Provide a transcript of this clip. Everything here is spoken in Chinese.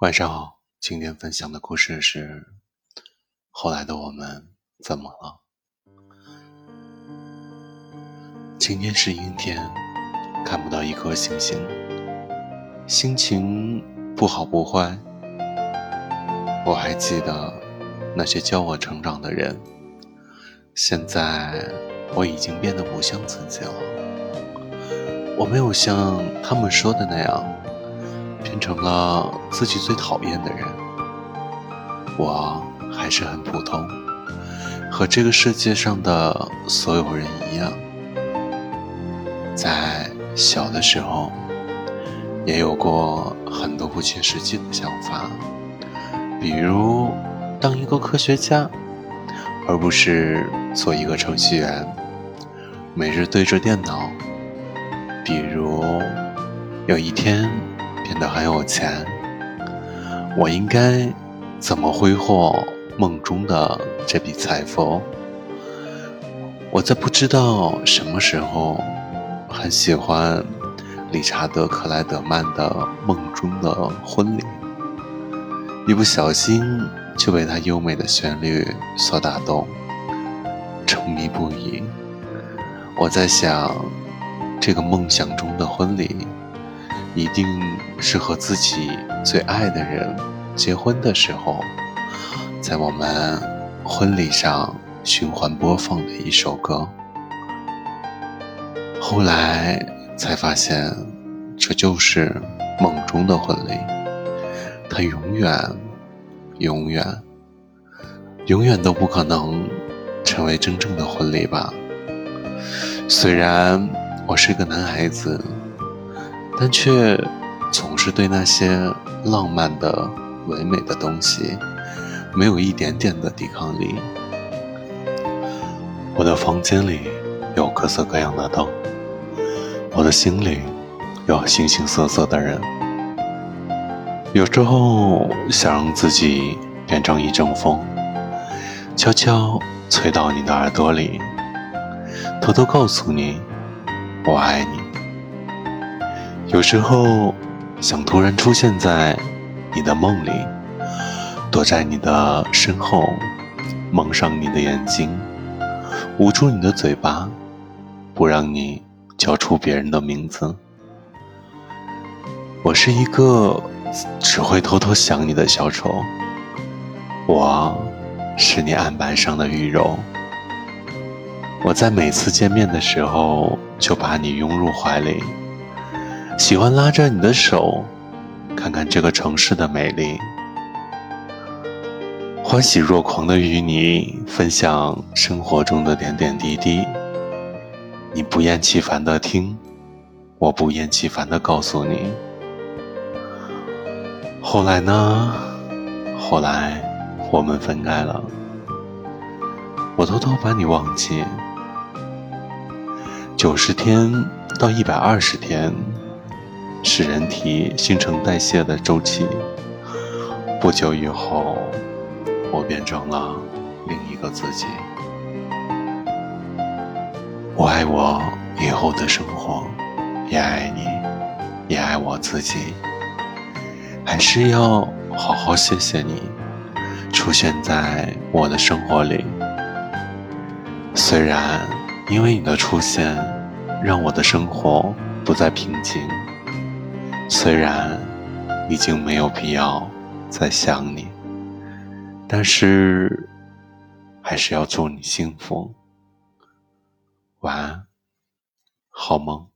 晚上好，今天分享的故事是：后来的我们怎么了？今天是阴天，看不到一颗星星，心情不好不坏。我还记得那些教我成长的人，现在我已经变得不像自己了。我没有像他们说的那样。变成了自己最讨厌的人，我还是很普通，和这个世界上的所有人一样。在小的时候，也有过很多不切实际的想法，比如当一个科学家，而不是做一个程序员，每日对着电脑。比如有一天。变得很有钱，我应该怎么挥霍梦中的这笔财富？我在不知道什么时候很喜欢理查德克莱德曼的《梦中的婚礼》，一不小心就被他优美的旋律所打动，沉迷不已。我在想，这个梦想中的婚礼。一定是和自己最爱的人结婚的时候，在我们婚礼上循环播放的一首歌。后来才发现，这就是梦中的婚礼，它永远、永远、永远都不可能成为真正的婚礼吧。虽然我是个男孩子。但却总是对那些浪漫的、唯美的东西没有一点点的抵抗力。我的房间里有各色各样的灯，我的心里有形形色色的人。有时候想让自己变成一阵风，悄悄吹到你的耳朵里，偷偷告诉你，我爱你。有时候，想突然出现在你的梦里，躲在你的身后，蒙上你的眼睛，捂住你的嘴巴，不让你叫出别人的名字。我是一个只会偷偷想你的小丑，我是你案板上的玉肉。我在每次见面的时候，就把你拥入怀里。喜欢拉着你的手，看看这个城市的美丽，欢喜若狂的与你分享生活中的点点滴滴。你不厌其烦的听，我不厌其烦的告诉你。后来呢？后来我们分开了，我偷偷把你忘记。九十天到一百二十天。是人体新陈代谢的周期。不久以后，我变成了另一个自己。我爱我以后的生活，也爱你，也爱我自己。还是要好好谢谢你出现在我的生活里。虽然因为你的出现，让我的生活不再平静。虽然已经没有必要再想你，但是还是要祝你幸福。晚安，好梦。